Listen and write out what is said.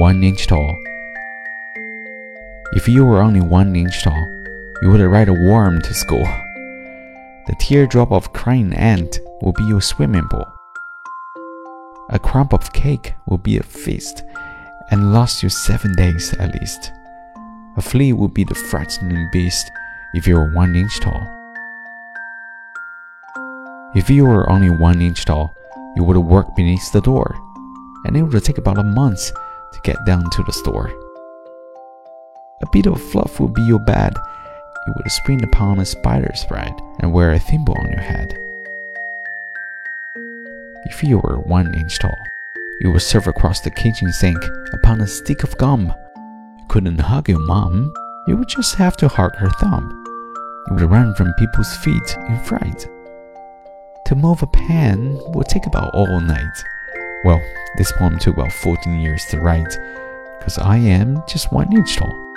one inch tall. If you were only one inch tall, you would ride a worm to school. The teardrop of crying ant will be your swimming pool. A crumb of cake will be a feast and last you seven days at least. A flea will be the frightening beast if you were one inch tall. If you were only one inch tall, you would work beneath the door, and it would take about a month to get down to the store. A bit of fluff would be your bed. You would spring upon a spider's thread and wear a thimble on your head. If you were one inch tall, you would serve across the kitchen sink upon a stick of gum. You couldn't hug your mom, you would just have to hug her thumb. You would run from people's feet in fright. To move a pen would take about all night. Well, this poem took about 14 years to write, because I am just one inch tall.